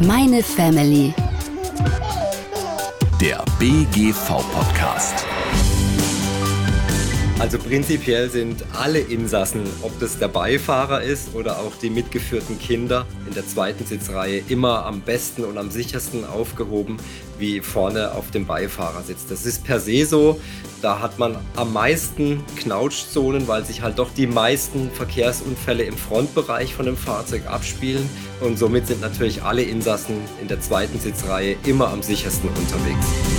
Meine Family. Der BGV-Podcast. Also prinzipiell sind alle Insassen, ob das der Beifahrer ist oder auch die mitgeführten Kinder in der zweiten Sitzreihe, immer am besten und am sichersten aufgehoben wie vorne auf dem Beifahrersitz. Das ist per se so. Da hat man am meisten Knautschzonen, weil sich halt doch die meisten Verkehrsunfälle im Frontbereich von dem Fahrzeug abspielen. Und somit sind natürlich alle Insassen in der zweiten Sitzreihe immer am sichersten unterwegs.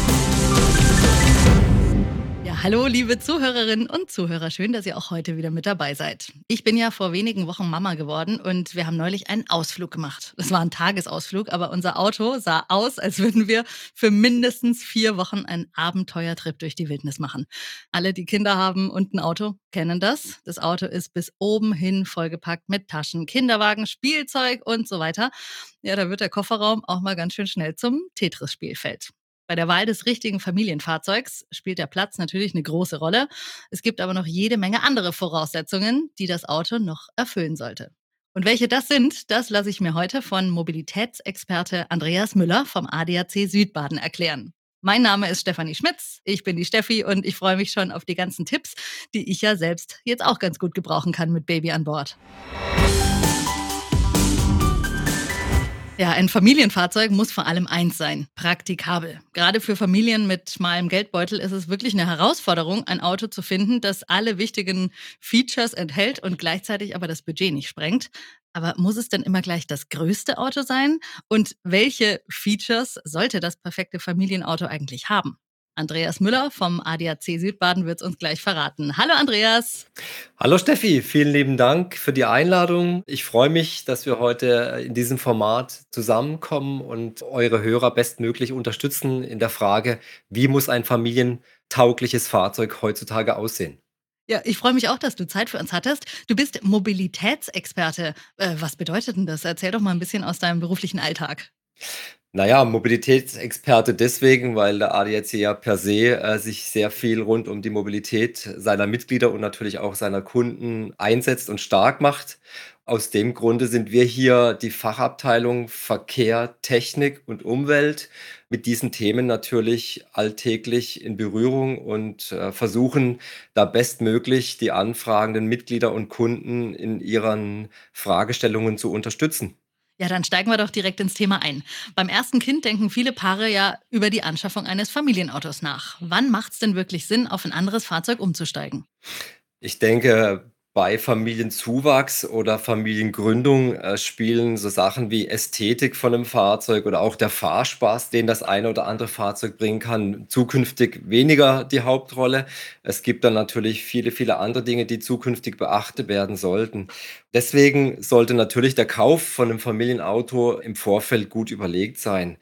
Hallo, liebe Zuhörerinnen und Zuhörer. Schön, dass ihr auch heute wieder mit dabei seid. Ich bin ja vor wenigen Wochen Mama geworden und wir haben neulich einen Ausflug gemacht. Das war ein Tagesausflug, aber unser Auto sah aus, als würden wir für mindestens vier Wochen einen Abenteuertrip durch die Wildnis machen. Alle, die Kinder haben und ein Auto, kennen das. Das Auto ist bis oben hin vollgepackt mit Taschen, Kinderwagen, Spielzeug und so weiter. Ja, da wird der Kofferraum auch mal ganz schön schnell zum Tetris-Spielfeld. Bei der Wahl des richtigen Familienfahrzeugs spielt der Platz natürlich eine große Rolle. Es gibt aber noch jede Menge andere Voraussetzungen, die das Auto noch erfüllen sollte. Und welche das sind, das lasse ich mir heute von Mobilitätsexperte Andreas Müller vom ADAC Südbaden erklären. Mein Name ist Stefanie Schmitz, ich bin die Steffi und ich freue mich schon auf die ganzen Tipps, die ich ja selbst jetzt auch ganz gut gebrauchen kann mit Baby an Bord. Ja, ein Familienfahrzeug muss vor allem eins sein, praktikabel. Gerade für Familien mit schmalem Geldbeutel ist es wirklich eine Herausforderung, ein Auto zu finden, das alle wichtigen Features enthält und gleichzeitig aber das Budget nicht sprengt. Aber muss es denn immer gleich das größte Auto sein? Und welche Features sollte das perfekte Familienauto eigentlich haben? Andreas Müller vom ADAC Südbaden wird es uns gleich verraten. Hallo Andreas. Hallo Steffi, vielen lieben Dank für die Einladung. Ich freue mich, dass wir heute in diesem Format zusammenkommen und eure Hörer bestmöglich unterstützen in der Frage, wie muss ein familientaugliches Fahrzeug heutzutage aussehen? Ja, ich freue mich auch, dass du Zeit für uns hattest. Du bist Mobilitätsexperte. Äh, was bedeutet denn das? Erzähl doch mal ein bisschen aus deinem beruflichen Alltag. Naja, Mobilitätsexperte deswegen, weil der ADAC ja per se äh, sich sehr viel rund um die Mobilität seiner Mitglieder und natürlich auch seiner Kunden einsetzt und stark macht. Aus dem Grunde sind wir hier die Fachabteilung Verkehr, Technik und Umwelt mit diesen Themen natürlich alltäglich in Berührung und äh, versuchen da bestmöglich die anfragenden Mitglieder und Kunden in ihren Fragestellungen zu unterstützen. Ja, dann steigen wir doch direkt ins Thema ein. Beim ersten Kind denken viele Paare ja über die Anschaffung eines Familienautos nach. Wann macht es denn wirklich Sinn, auf ein anderes Fahrzeug umzusteigen? Ich denke, bei Familienzuwachs oder Familiengründung äh, spielen so Sachen wie Ästhetik von einem Fahrzeug oder auch der Fahrspaß, den das eine oder andere Fahrzeug bringen kann, zukünftig weniger die Hauptrolle. Es gibt dann natürlich viele, viele andere Dinge, die zukünftig beachtet werden sollten. Deswegen sollte natürlich der Kauf von einem Familienauto im Vorfeld gut überlegt sein.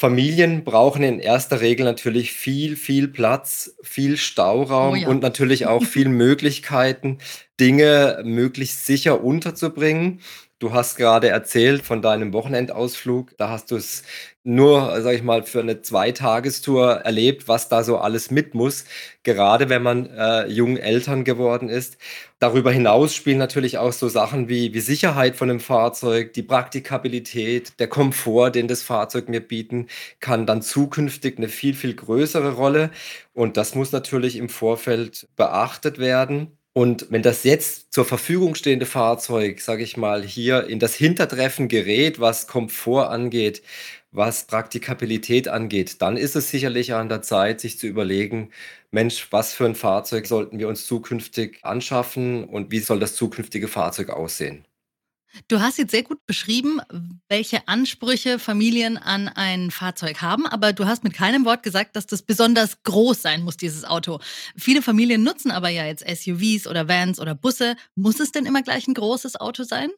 Familien brauchen in erster Regel natürlich viel, viel Platz, viel Stauraum Oh ja. und natürlich auch viel Möglichkeiten, Dinge möglichst sicher unterzubringen. Du hast gerade erzählt von deinem Wochenendausflug. Da hast du es nur, sage ich mal, für eine Zweitagestour erlebt, was da so alles mit muss, gerade wenn man äh, jung Eltern geworden ist. Darüber hinaus spielen natürlich auch so Sachen wie, wie Sicherheit von dem Fahrzeug, die Praktikabilität, der Komfort, den das Fahrzeug mir bieten kann, dann zukünftig eine viel, viel größere Rolle. Und das muss natürlich im Vorfeld beachtet werden. Und wenn das jetzt zur Verfügung stehende Fahrzeug, sage ich mal, hier in das Hintertreffen gerät, was Komfort angeht, was Praktikabilität angeht, dann ist es sicherlich an der Zeit, sich zu überlegen, Mensch, was für ein Fahrzeug sollten wir uns zukünftig anschaffen und wie soll das zukünftige Fahrzeug aussehen? Du hast jetzt sehr gut beschrieben, welche Ansprüche Familien an ein Fahrzeug haben, aber du hast mit keinem Wort gesagt, dass das besonders groß sein muss, dieses Auto. Viele Familien nutzen aber ja jetzt SUVs oder Vans oder Busse. Muss es denn immer gleich ein großes Auto sein?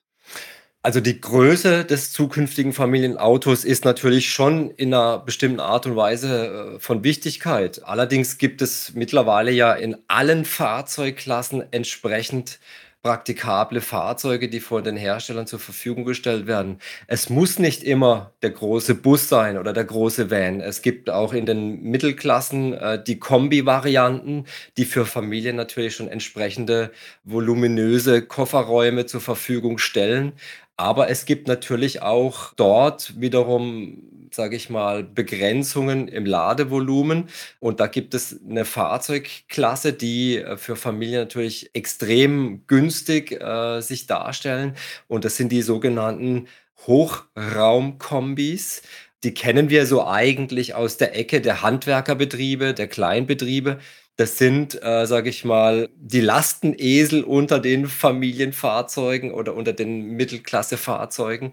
Also die Größe des zukünftigen Familienautos ist natürlich schon in einer bestimmten Art und Weise äh, von Wichtigkeit. Allerdings gibt es mittlerweile ja in allen Fahrzeugklassen entsprechend praktikable Fahrzeuge, die von den Herstellern zur Verfügung gestellt werden. Es muss nicht immer der große Bus sein oder der große Van. Es gibt auch in den Mittelklassen äh, die Kombi-Varianten, die für Familien natürlich schon entsprechende voluminöse Kofferräume zur Verfügung stellen. Aber es gibt natürlich auch dort wiederum, sage ich mal, Begrenzungen im Ladevolumen. Und da gibt es eine Fahrzeugklasse, die äh, für Familien natürlich extrem günstig äh, sich darstellen. Und das sind die sogenannten Hochraumkombis. Die kennen wir so eigentlich aus der Ecke der Handwerkerbetriebe, der Kleinbetriebe. Das sind, äh, sage ich mal, die Lastenesel unter den Familienfahrzeugen oder unter den Mittelklassefahrzeugen.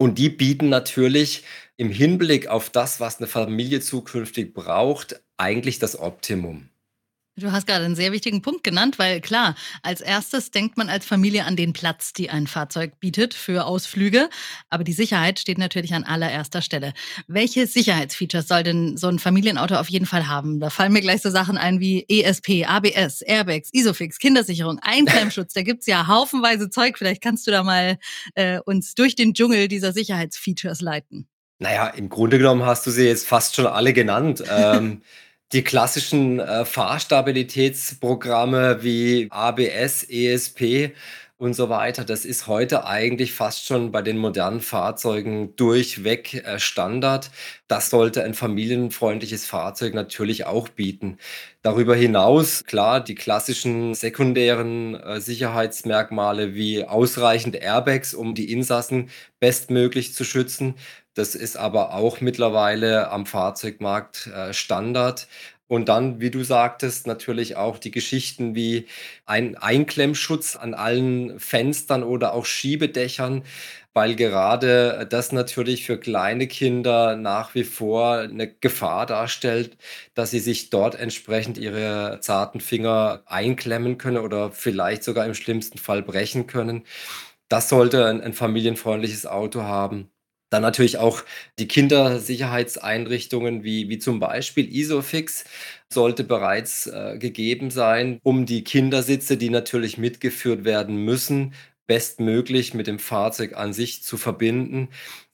Und die bieten natürlich im Hinblick auf das, was eine Familie zukünftig braucht, eigentlich das Optimum. Du hast gerade einen sehr wichtigen Punkt genannt, weil klar, als erstes denkt man als Familie an den Platz, die ein Fahrzeug bietet für Ausflüge. Aber die Sicherheit steht natürlich an allererster Stelle. Welche Sicherheitsfeatures soll denn so ein Familienauto auf jeden Fall haben? Da fallen mir gleich so Sachen ein wie ESP, ABS, Airbags, Isofix, Kindersicherung, Einklemmschutz. Da gibt's ja haufenweise Zeug. Vielleicht kannst du da mal äh, uns durch den Dschungel dieser Sicherheitsfeatures leiten. Naja, im Grunde genommen hast du sie jetzt fast schon alle genannt. ähm, die klassischen äh, Fahrstabilitätsprogramme wie ABS, ESP und so weiter, das ist heute eigentlich fast schon bei den modernen Fahrzeugen durchweg äh, Standard. Das sollte ein familienfreundliches Fahrzeug natürlich auch bieten. Darüber hinaus, klar, die klassischen sekundären äh, Sicherheitsmerkmale wie ausreichend Airbags, um die Insassen bestmöglich zu schützen. Das ist aber auch mittlerweile am Fahrzeugmarkt äh, Standard. Und dann, wie du sagtest, natürlich auch die Geschichten wie ein Einklemmschutz an allen Fenstern oder auch Schiebedächern, weil gerade das natürlich für kleine Kinder nach wie vor eine Gefahr darstellt, dass sie sich dort entsprechend ihre zarten Finger einklemmen können oder vielleicht sogar im schlimmsten Fall brechen können. Das sollte ein, ein familienfreundliches Auto haben. Dann natürlich auch die Kindersicherheitseinrichtungen wie, wie zum Beispiel Isofix sollte bereits äh, gegeben sein, um die Kindersitze, die natürlich mitgeführt werden müssen, bestmöglich mit dem Fahrzeug an sich zu verbinden.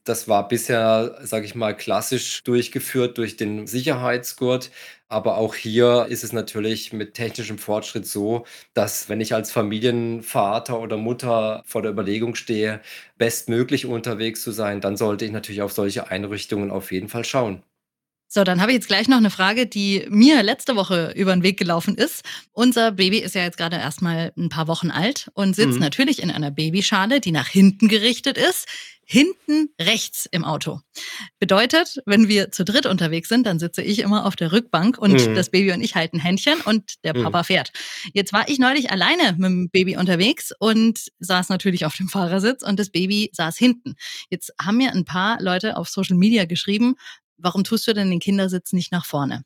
Das war bisher, sage ich mal, klassisch durchgeführt durch den Sicherheitsgurt. Aber auch hier ist es natürlich mit technischem Fortschritt so, dass wenn ich als Familienvater oder Mutter vor der Überlegung stehe, bestmöglich unterwegs zu sein, dann sollte ich natürlich auf solche Einrichtungen auf jeden Fall schauen. So, dann habe ich jetzt gleich noch eine Frage, die mir letzte Woche über den Weg gelaufen ist. Unser Baby ist ja jetzt gerade erst mal ein paar Wochen alt und sitzt mhm. natürlich in einer Babyschale, die nach hinten gerichtet ist hinten rechts im Auto. Bedeutet, wenn wir zu dritt unterwegs sind, dann sitze ich immer auf der Rückbank und mhm. das Baby und ich halten Händchen und der mhm. Papa fährt. Jetzt war ich neulich alleine mit dem Baby unterwegs und saß natürlich auf dem Fahrersitz und das Baby saß hinten. Jetzt haben mir ein paar Leute auf Social Media geschrieben, warum tust du denn den Kindersitz nicht nach vorne?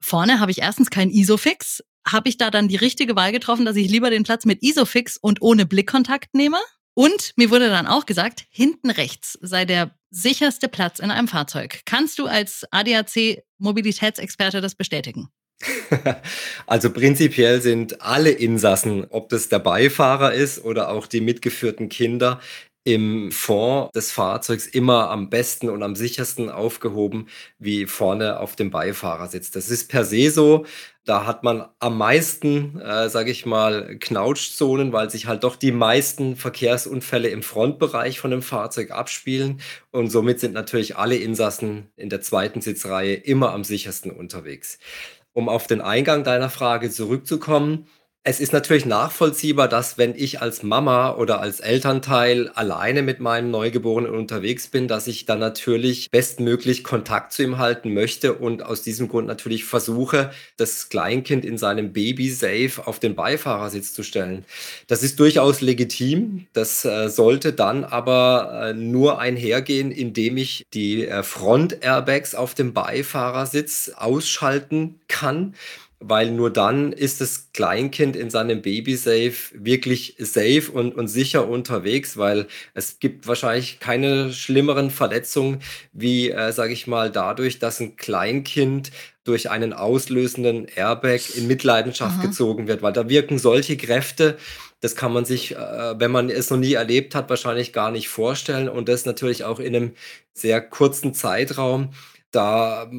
Vorne habe ich erstens keinen Isofix. Habe ich da dann die richtige Wahl getroffen, dass ich lieber den Platz mit Isofix und ohne Blickkontakt nehme? Und mir wurde dann auch gesagt, hinten rechts sei der sicherste Platz in einem Fahrzeug. Kannst du als ADAC-Mobilitätsexperte das bestätigen? Also prinzipiell sind alle Insassen, ob das der Beifahrer ist oder auch die mitgeführten Kinder, im Fond des Fahrzeugs immer am besten und am sichersten aufgehoben wie vorne auf dem Beifahrersitz. Das ist per se so. Da hat man am meisten, äh, sage ich mal, Knautschzonen, weil sich halt doch die meisten Verkehrsunfälle im Frontbereich von dem Fahrzeug abspielen. Und somit sind natürlich alle Insassen in der zweiten Sitzreihe immer am sichersten unterwegs. Um auf den Eingang deiner Frage zurückzukommen, es ist natürlich nachvollziehbar, dass wenn ich als Mama oder als Elternteil alleine mit meinem Neugeborenen unterwegs bin, dass ich dann natürlich bestmöglich Kontakt zu ihm halten möchte und aus diesem Grund natürlich versuche, das Kleinkind in seinem Baby-Safe auf den Beifahrersitz zu stellen. Das ist durchaus legitim. Das äh, sollte dann aber äh, nur einhergehen, indem ich die äh, Front-Airbags auf dem Beifahrersitz ausschalten kann weil nur dann ist das Kleinkind in seinem Baby-Safe wirklich safe und, und sicher unterwegs, weil es gibt wahrscheinlich keine schlimmeren Verletzungen wie, äh, sage ich mal, dadurch, dass ein Kleinkind durch einen auslösenden Airbag in Mitleidenschaft Aha. gezogen wird, weil da wirken solche Kräfte, das kann man sich, äh, wenn man es noch nie erlebt hat, wahrscheinlich gar nicht vorstellen und das natürlich auch in einem sehr kurzen Zeitraum. Da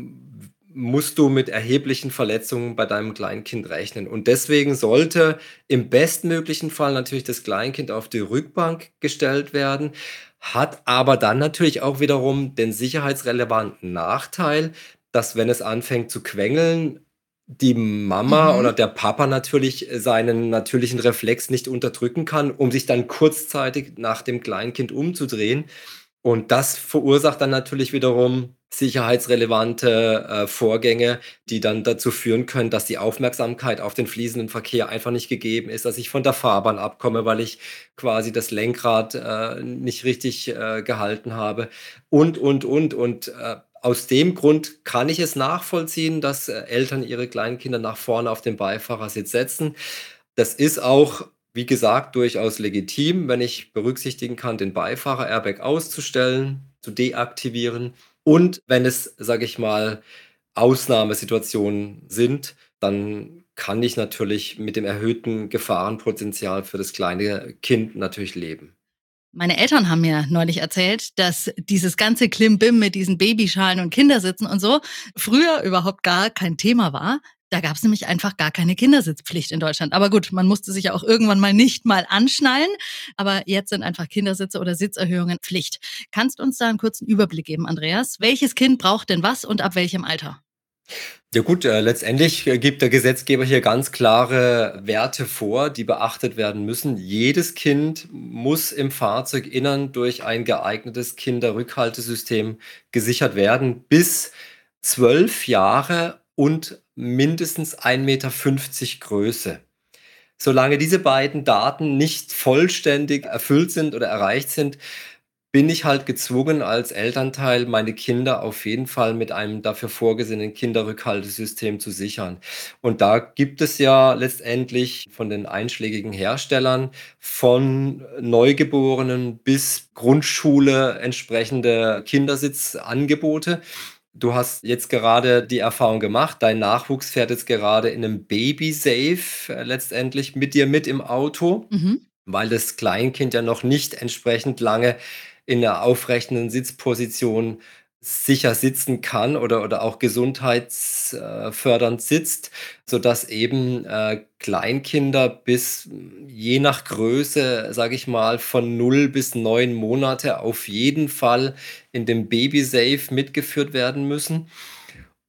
musst du mit erheblichen Verletzungen bei deinem Kleinkind rechnen. Und deswegen sollte im bestmöglichen Fall natürlich das Kleinkind auf die Rückbank gestellt werden, hat aber dann natürlich auch wiederum den sicherheitsrelevanten Nachteil, dass wenn es anfängt zu quengeln, die Mama mhm. oder der Papa natürlich seinen natürlichen Reflex nicht unterdrücken kann, um sich dann kurzzeitig nach dem Kleinkind umzudrehen. Und das verursacht dann natürlich wiederum sicherheitsrelevante äh, Vorgänge, die dann dazu führen können, dass die Aufmerksamkeit auf den fließenden Verkehr einfach nicht gegeben ist, dass ich von der Fahrbahn abkomme, weil ich quasi das Lenkrad äh, nicht richtig äh, gehalten habe und, und, und. Und äh, aus dem Grund kann ich es nachvollziehen, dass äh, Eltern ihre Kleinkinder nach vorne auf den Beifahrersitz setzen. Das ist auch wie gesagt, durchaus legitim, wenn ich berücksichtigen kann, den Beifahrer-Airbag auszustellen, zu deaktivieren. Und wenn es, sage ich mal, Ausnahmesituationen sind, dann kann ich natürlich mit dem erhöhten Gefahrenpotenzial für das kleine Kind natürlich leben. Meine Eltern haben mir neulich erzählt, dass dieses ganze Klimbim mit diesen Babyschalen und Kindersitzen und so früher überhaupt gar kein Thema war. Da gab es nämlich einfach gar keine Kindersitzpflicht in Deutschland. Aber gut, man musste sich ja auch irgendwann mal nicht mal anschnallen. Aber jetzt sind einfach Kindersitze oder Sitzerhöhungen Pflicht. Kannst du uns da einen kurzen Überblick geben, Andreas? Welches Kind braucht denn was und ab welchem Alter? Ja gut, äh, letztendlich gibt der Gesetzgeber hier ganz klare Werte vor, die beachtet werden müssen. Jedes Kind muss im Fahrzeuginnern durch ein geeignetes Kinderrückhaltesystem gesichert werden bis zwölf Jahre und mindestens 1,50 Meter Größe. Solange diese beiden Daten nicht vollständig erfüllt sind oder erreicht sind, bin ich halt gezwungen, als Elternteil meine Kinder auf jeden Fall mit einem dafür vorgesehenen Kinderrückhaltesystem zu sichern. Und da gibt es ja letztendlich von den einschlägigen Herstellern von Neugeborenen bis Grundschule entsprechende Kindersitzangebote. Du hast jetzt gerade die Erfahrung gemacht, dein Nachwuchs fährt jetzt gerade in einem Baby-Safe äh, letztendlich mit dir mit im Auto, mhm. weil das Kleinkind ja noch nicht entsprechend lange in der aufrechten Sitzposition sicher sitzen kann oder, oder auch gesundheitsfördernd sitzt, sodass eben äh, Kleinkinder bis je nach Größe, sage ich mal, von 0 bis 9 Monate auf jeden Fall in dem Baby-Safe mitgeführt werden müssen.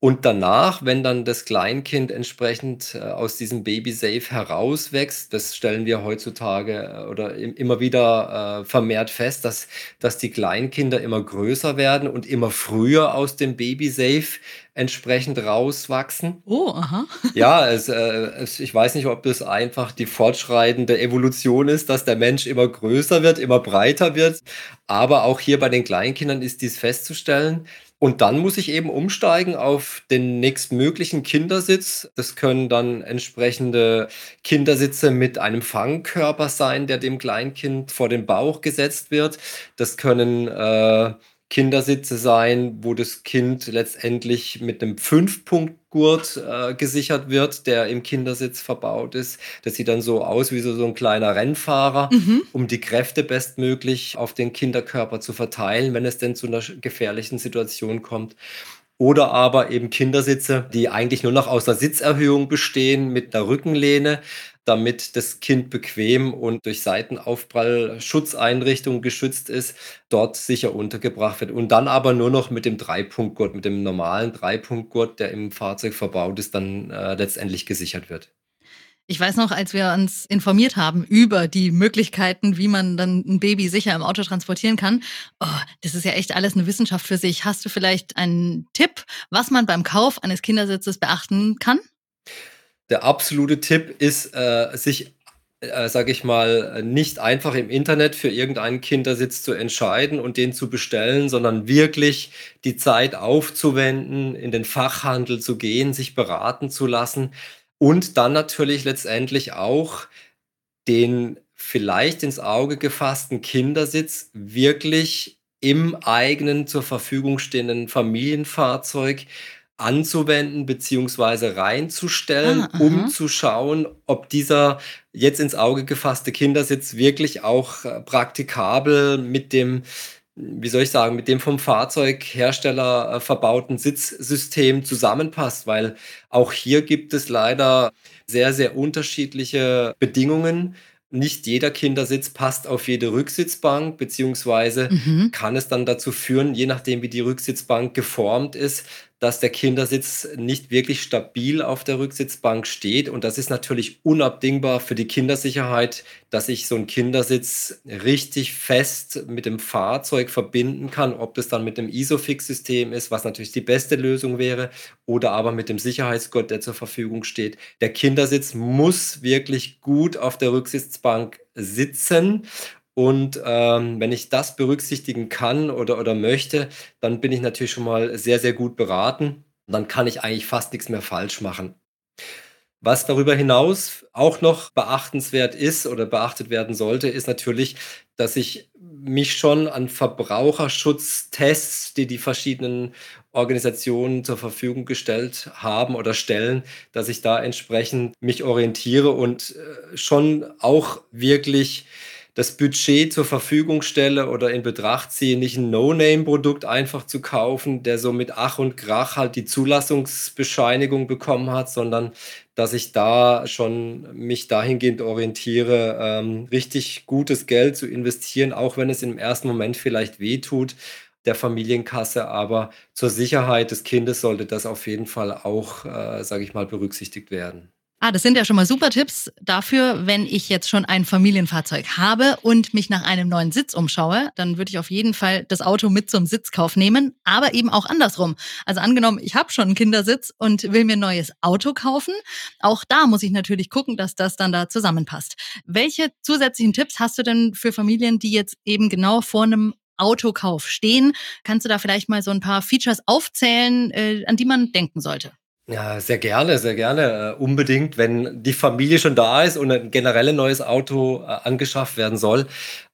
Und danach, wenn dann das Kleinkind entsprechend äh, aus diesem Baby-Safe herauswächst, das stellen wir heutzutage äh, oder im, immer wieder äh, vermehrt fest, dass, dass die Kleinkinder immer größer werden und immer früher aus dem Baby-Safe entsprechend rauswachsen. Oh, aha. ja, es, es, ich weiß nicht, ob das einfach die fortschreitende Evolution ist, dass der Mensch immer größer wird, immer breiter wird. Aber auch hier bei den Kleinkindern ist dies festzustellen. Und dann muss ich eben umsteigen auf den nächstmöglichen Kindersitz. Das können dann entsprechende Kindersitze mit einem Fangkörper sein, der dem Kleinkind vor den Bauch gesetzt wird. Das können äh, Kindersitze sein, wo das Kind letztendlich mit einem Fünf-Punkt-Gurt äh, gesichert wird, der im Kindersitz verbaut ist. Das sieht dann so aus wie so, so ein kleiner Rennfahrer, mhm. um die Kräfte bestmöglich auf den Kinderkörper zu verteilen, wenn es denn zu einer gefährlichen Situation kommt. Oder aber eben Kindersitze, die eigentlich nur noch aus einer Sitzerhöhung bestehen mit einer Rückenlehne, damit das Kind bequem und durch Seitenaufprall Schutzeinrichtungen geschützt ist, dort sicher untergebracht wird. Und dann aber nur noch mit dem Dreipunktgurt, mit dem normalen Dreipunktgurt, der im Fahrzeug verbaut ist, dann äh, letztendlich gesichert wird. Ich weiß noch, als wir uns informiert haben über die Möglichkeiten, wie man dann ein Baby sicher im Auto transportieren kann. Oh, das ist ja echt alles eine Wissenschaft für sich. Hast du vielleicht einen Tipp, was man beim Kauf eines Kindersitzes beachten kann? Der absolute Tipp ist, äh, sich, äh, sage ich mal, nicht einfach im Internet für irgendeinen Kindersitz zu entscheiden und den zu bestellen, sondern wirklich die Zeit aufzuwenden, in den Fachhandel zu gehen, sich beraten zu lassen und dann natürlich letztendlich auch den vielleicht ins Auge gefassten Kindersitz wirklich im eigenen zur Verfügung stehenden Familienfahrzeug anzuwenden beziehungsweise reinzustellen, ah, um zu schauen, ob dieser jetzt ins Auge gefasste Kindersitz wirklich auch äh, praktikabel mit dem wie soll ich sagen, mit dem vom Fahrzeughersteller äh, verbauten Sitzsystem zusammenpasst, weil auch hier gibt es leider sehr, sehr unterschiedliche Bedingungen. Nicht jeder Kindersitz passt auf jede Rücksitzbank, beziehungsweise mhm. kann es dann dazu führen, je nachdem wie die Rücksitzbank geformt ist, dass der Kindersitz nicht wirklich stabil auf der Rücksitzbank steht. Und das ist natürlich unabdingbar für die Kindersicherheit, dass ich so einen Kindersitz richtig fest mit dem Fahrzeug verbinden kann, ob das dann mit dem Isofix-System ist, was natürlich die beste Lösung wäre, oder aber mit dem Sicherheitsgurt, der zur Verfügung steht. Der Kindersitz muss wirklich gut auf der Rücksitzbank sitzen und ähm, wenn ich das berücksichtigen kann oder, oder möchte, dann bin ich natürlich schon mal sehr, sehr gut beraten. Dann kann ich eigentlich fast nichts mehr falsch machen. Was darüber hinaus auch noch beachtenswert ist oder beachtet werden sollte, ist natürlich, dass ich mich schon an Verbraucherschutztests, die die verschiedenen Organisationen zur Verfügung gestellt haben oder stellen, dass ich da entsprechend mich orientiere und äh, schon auch wirklich das Budget zur Verfügung stelle oder in Betracht ziehe, nicht ein No-Name-Produkt einfach zu kaufen, der so mit Ach und Krach halt die Zulassungsbescheinigung bekommen hat, sondern dass ich da schon mich dahingehend orientiere, ähm, richtig gutes Geld zu investieren, auch wenn es im ersten Moment vielleicht wehtut der Familienkasse, aber zur Sicherheit des Kindes sollte das auf jeden Fall auch, äh, sage ich mal, berücksichtigt werden. Ah, das sind ja schon mal super Tipps dafür, wenn ich jetzt schon ein Familienfahrzeug habe und mich nach einem neuen Sitz umschaue, dann würde ich auf jeden Fall das Auto mit zum Sitzkauf nehmen, aber eben auch andersrum. Also angenommen, ich habe schon einen Kindersitz und will mir ein neues Auto kaufen, auch da muss ich natürlich gucken, dass das dann da zusammenpasst. Welche zusätzlichen Tipps hast du denn für Familien, die jetzt eben genau vor einem Autokauf stehen? Kannst du da vielleicht mal so ein paar Features aufzählen, äh, an die man denken sollte? Ja, sehr gerne, sehr gerne. Äh, unbedingt, wenn die Familie schon da ist und ein generell neues Auto äh, angeschafft werden soll,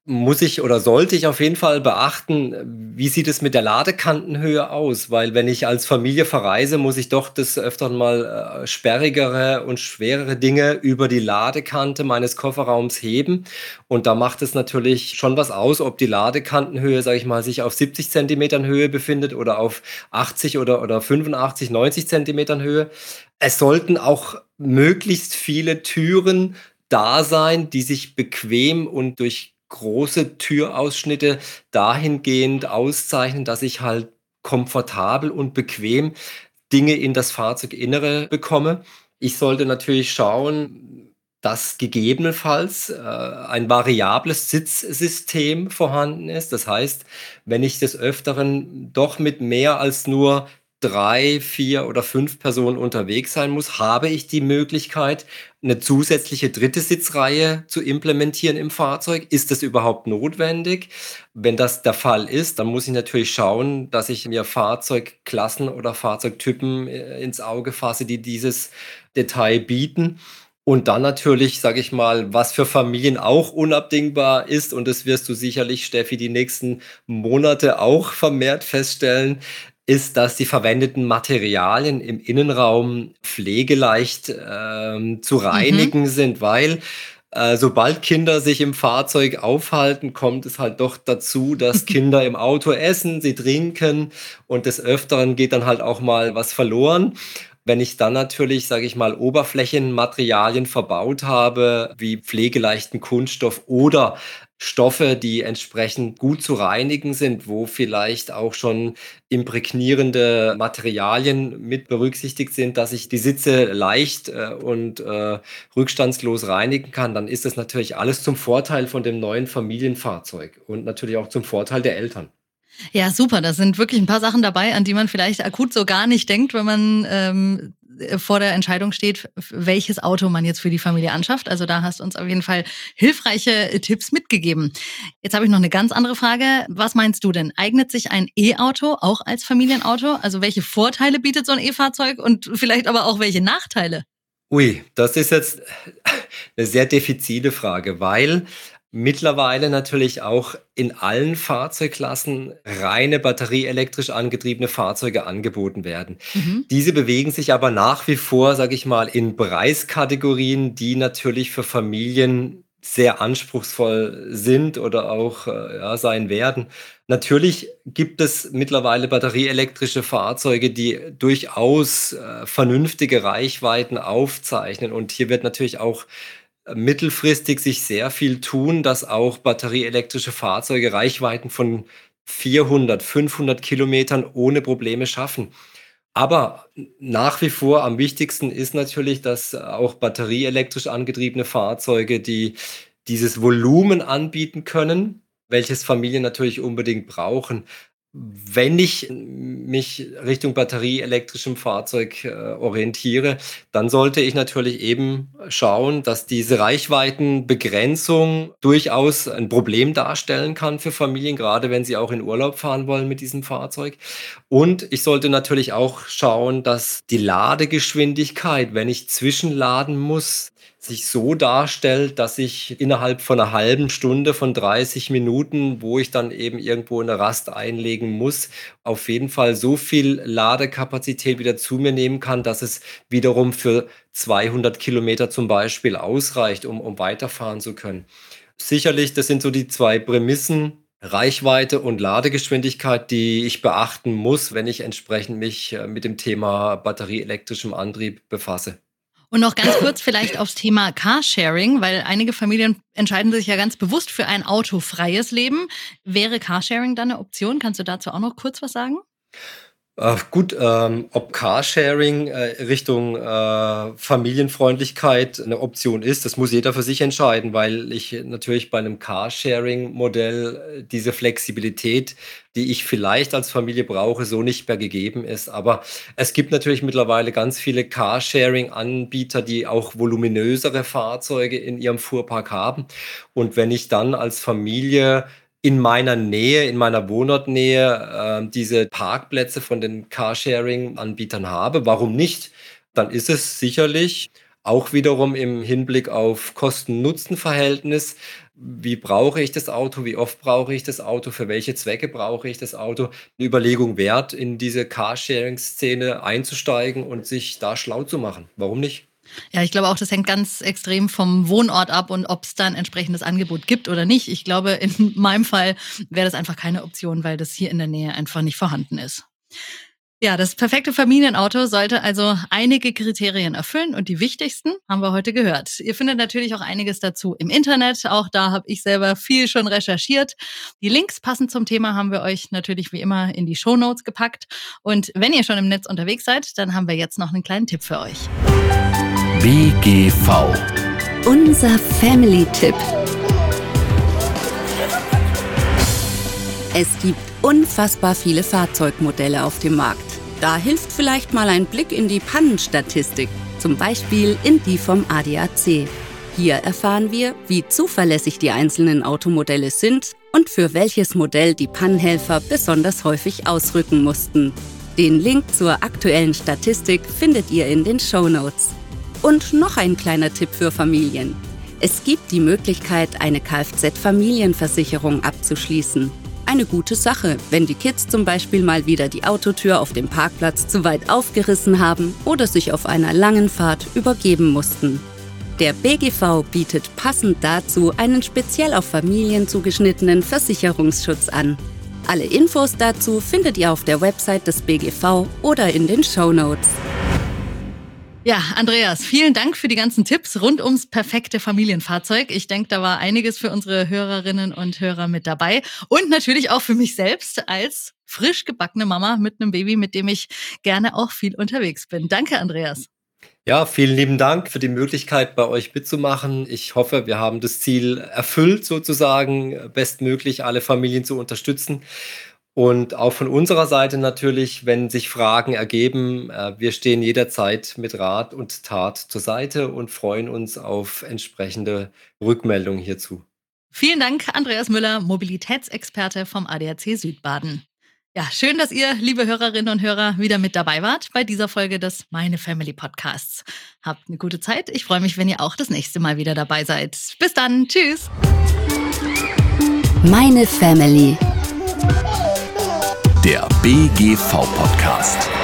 muss ich oder sollte ich auf jeden Fall beachten, wie sieht es mit der Ladekantenhöhe aus? Weil wenn ich als Familie verreise, muss ich doch des Öfteren mal äh, sperrigere und schwerere Dinge über die Ladekante meines Kofferraums heben. Und da macht es natürlich schon was aus, ob die Ladekantenhöhe, sage ich mal, sich auf 70 Zentimetern Höhe befindet oder auf 80 oder, oder 85, 90 Zentimetern Höhe. Es sollten auch möglichst viele Türen da sein, die sich bequem und durch große Türausschnitte dahingehend auszeichnen, dass ich halt komfortabel und bequem Dinge in das Fahrzeuginnere bekomme. Ich sollte natürlich schauen, dass gegebenenfalls äh, ein variables Sitzsystem vorhanden ist. Das heißt, wenn ich des Öfteren doch mit mehr als nur drei, vier oder fünf Personen unterwegs sein muss, habe ich die Möglichkeit, eine zusätzliche dritte Sitzreihe zu implementieren im Fahrzeug. Ist das überhaupt notwendig? Wenn das der Fall ist, dann muss ich natürlich schauen, dass ich mir Fahrzeugklassen oder Fahrzeugtypen äh, ins Auge fasse, die dieses Detail bieten. Und dann natürlich, sage ich mal, was für Familien auch unabdingbar ist, und das wirst du sicherlich, Steffi, die nächsten Monate auch vermehrt feststellen, ist, dass die verwendeten Materialien im Innenraum pflegeleicht ähm, zu reinigen mhm. sind, weil äh, sobald Kinder sich im Fahrzeug aufhalten, kommt es halt doch dazu, dass Kinder im Auto essen, sie trinken und des Öfteren geht dann halt auch mal was verloren. Wenn ich dann natürlich, sage ich mal, Oberflächenmaterialien verbaut habe, wie pflegeleichten Kunststoff oder Stoffe, die entsprechend gut zu reinigen sind, wo vielleicht auch schon imprägnierende Materialien mit berücksichtigt sind, dass ich die Sitze leicht äh, und äh, rückstandslos reinigen kann, dann ist das natürlich alles zum Vorteil von dem neuen Familienfahrzeug und natürlich auch zum Vorteil der Eltern. Ja, super. Da sind wirklich ein paar Sachen dabei, an die man vielleicht akut so gar nicht denkt, wenn man ähm, vor der Entscheidung steht, welches Auto man jetzt für die Familie anschafft. Also da hast du uns auf jeden Fall hilfreiche Tipps mitgegeben. Jetzt habe ich noch eine ganz andere Frage. Was meinst du denn? Eignet sich ein E-Auto auch als Familienauto? Also welche Vorteile bietet so ein E-Fahrzeug und vielleicht aber auch welche Nachteile? Ui, das ist jetzt eine sehr defizile Frage, weil mittlerweile natürlich auch in allen Fahrzeugklassen reine batterieelektrisch angetriebene Fahrzeuge angeboten werden. Mhm. Diese bewegen sich aber nach wie vor, sage ich mal, in Preiskategorien, die natürlich für Familien sehr anspruchsvoll sind oder auch äh, ja, sein werden. Natürlich gibt es mittlerweile batterieelektrische Fahrzeuge, die durchaus äh, vernünftige Reichweiten aufzeichnen. Und hier wird natürlich auch mittelfristig sich sehr viel tun, dass auch batterieelektrische Fahrzeuge Reichweiten von 400, 500 Kilometern ohne Probleme schaffen. Aber nach wie vor am wichtigsten ist natürlich, dass auch batterieelektrisch angetriebene Fahrzeuge, die dieses Volumen anbieten können, welches Familien natürlich unbedingt brauchen, wenn ich mich Richtung batterieelektrischem Fahrzeug äh, orientiere, dann sollte ich natürlich eben schauen, dass diese Reichweitenbegrenzung durchaus ein Problem darstellen kann für Familien, gerade wenn sie auch in Urlaub fahren wollen mit diesem Fahrzeug. Und ich sollte natürlich auch schauen, dass die Ladegeschwindigkeit, wenn ich zwischenladen muss, sich so darstellt, dass ich innerhalb von einer halben Stunde von 30 Minuten, wo ich dann eben irgendwo eine Rast einlegen muss, auf jeden Fall so viel Ladekapazität wieder zu mir nehmen kann, dass es wiederum für 200 Kilometer zum Beispiel ausreicht, um, um weiterfahren zu können. Sicherlich, das sind so die zwei Prämissen, Reichweite und Ladegeschwindigkeit, die ich beachten muss, wenn ich entsprechend mich äh, mit dem Thema batterieelektrischem Antrieb befasse. Und noch ganz kurz vielleicht aufs Thema Carsharing, weil einige Familien entscheiden sich ja ganz bewusst für ein autofreies Leben. Wäre Carsharing dann eine Option? Kannst du dazu auch noch kurz was sagen? Äh, gut, ähm, ob Carsharing äh, Richtung äh, Familienfreundlichkeit eine Option ist, das muss jeder für sich entscheiden, weil ich natürlich bei einem Carsharing-Modell äh, diese Flexibilität, die ich vielleicht als Familie brauche, so nicht mehr gegeben ist. Aber es gibt natürlich mittlerweile ganz viele Carsharing-Anbieter, die auch voluminösere Fahrzeuge in ihrem Fuhrpark haben. Und wenn ich dann als Familie in meiner Nähe, in meiner Wohnortnähe äh, diese Parkplätze von den Carsharing-Anbietern habe. Warum nicht? Dann ist es sicherlich auch wiederum im Hinblick auf Kosten-Nutzen-Verhältnis. Wie brauche ich das Auto? Wie oft brauche ich das Auto? Für welche Zwecke brauche ich das Auto? Eine Überlegung wert, in diese Carsharing-Szene einzusteigen und sich da schlau zu machen. Warum nicht? Ja, ich glaube auch, das hängt ganz extrem vom Wohnort ab und ob es dann entsprechendes Angebot gibt oder nicht. Ich glaube, in meinem Fall wäre das einfach keine Option, weil das hier in der Nähe einfach nicht vorhanden ist. Ja, das perfekte Familienauto sollte also einige Kriterien erfüllen und die wichtigsten haben wir heute gehört. Ihr findet natürlich auch einiges dazu im Internet. Auch da habe ich selber viel schon recherchiert. Die Links passend zum Thema haben wir euch natürlich wie immer in die Show Notes gepackt. Und wenn ihr schon im Netz unterwegs seid, dann haben wir jetzt noch einen kleinen Tipp für euch. BGV. Unser Family-Tipp. Es gibt unfassbar viele Fahrzeugmodelle auf dem Markt. Da hilft vielleicht mal ein Blick in die Pannenstatistik, zum Beispiel in die vom ADAC. Hier erfahren wir, wie zuverlässig die einzelnen Automodelle sind und für welches Modell die Pannenhelfer besonders häufig ausrücken mussten. Den Link zur aktuellen Statistik findet ihr in den Show Notes. Und noch ein kleiner Tipp für Familien. Es gibt die Möglichkeit, eine Kfz-Familienversicherung abzuschließen. Eine gute Sache, wenn die Kids zum Beispiel mal wieder die Autotür auf dem Parkplatz zu weit aufgerissen haben oder sich auf einer langen Fahrt übergeben mussten. Der BGV bietet passend dazu einen speziell auf Familien zugeschnittenen Versicherungsschutz an. Alle Infos dazu findet ihr auf der Website des BGV oder in den Show Notes. Ja, Andreas, vielen Dank für die ganzen Tipps rund ums perfekte Familienfahrzeug. Ich denke, da war einiges für unsere Hörerinnen und Hörer mit dabei und natürlich auch für mich selbst als frisch gebackene Mama mit einem Baby, mit dem ich gerne auch viel unterwegs bin. Danke, Andreas. Ja, vielen lieben Dank für die Möglichkeit, bei euch mitzumachen. Ich hoffe, wir haben das Ziel erfüllt, sozusagen bestmöglich alle Familien zu unterstützen. Und auch von unserer Seite natürlich, wenn sich Fragen ergeben, äh, wir stehen jederzeit mit Rat und Tat zur Seite und freuen uns auf entsprechende Rückmeldungen hierzu. Vielen Dank, Andreas Müller, Mobilitätsexperte vom ADAC Südbaden. Ja, schön, dass ihr, liebe Hörerinnen und Hörer, wieder mit dabei wart bei dieser Folge des Meine Family Podcasts. Habt eine gute Zeit. Ich freue mich, wenn ihr auch das nächste Mal wieder dabei seid. Bis dann. Tschüss. Meine Family der BGV-Podcast.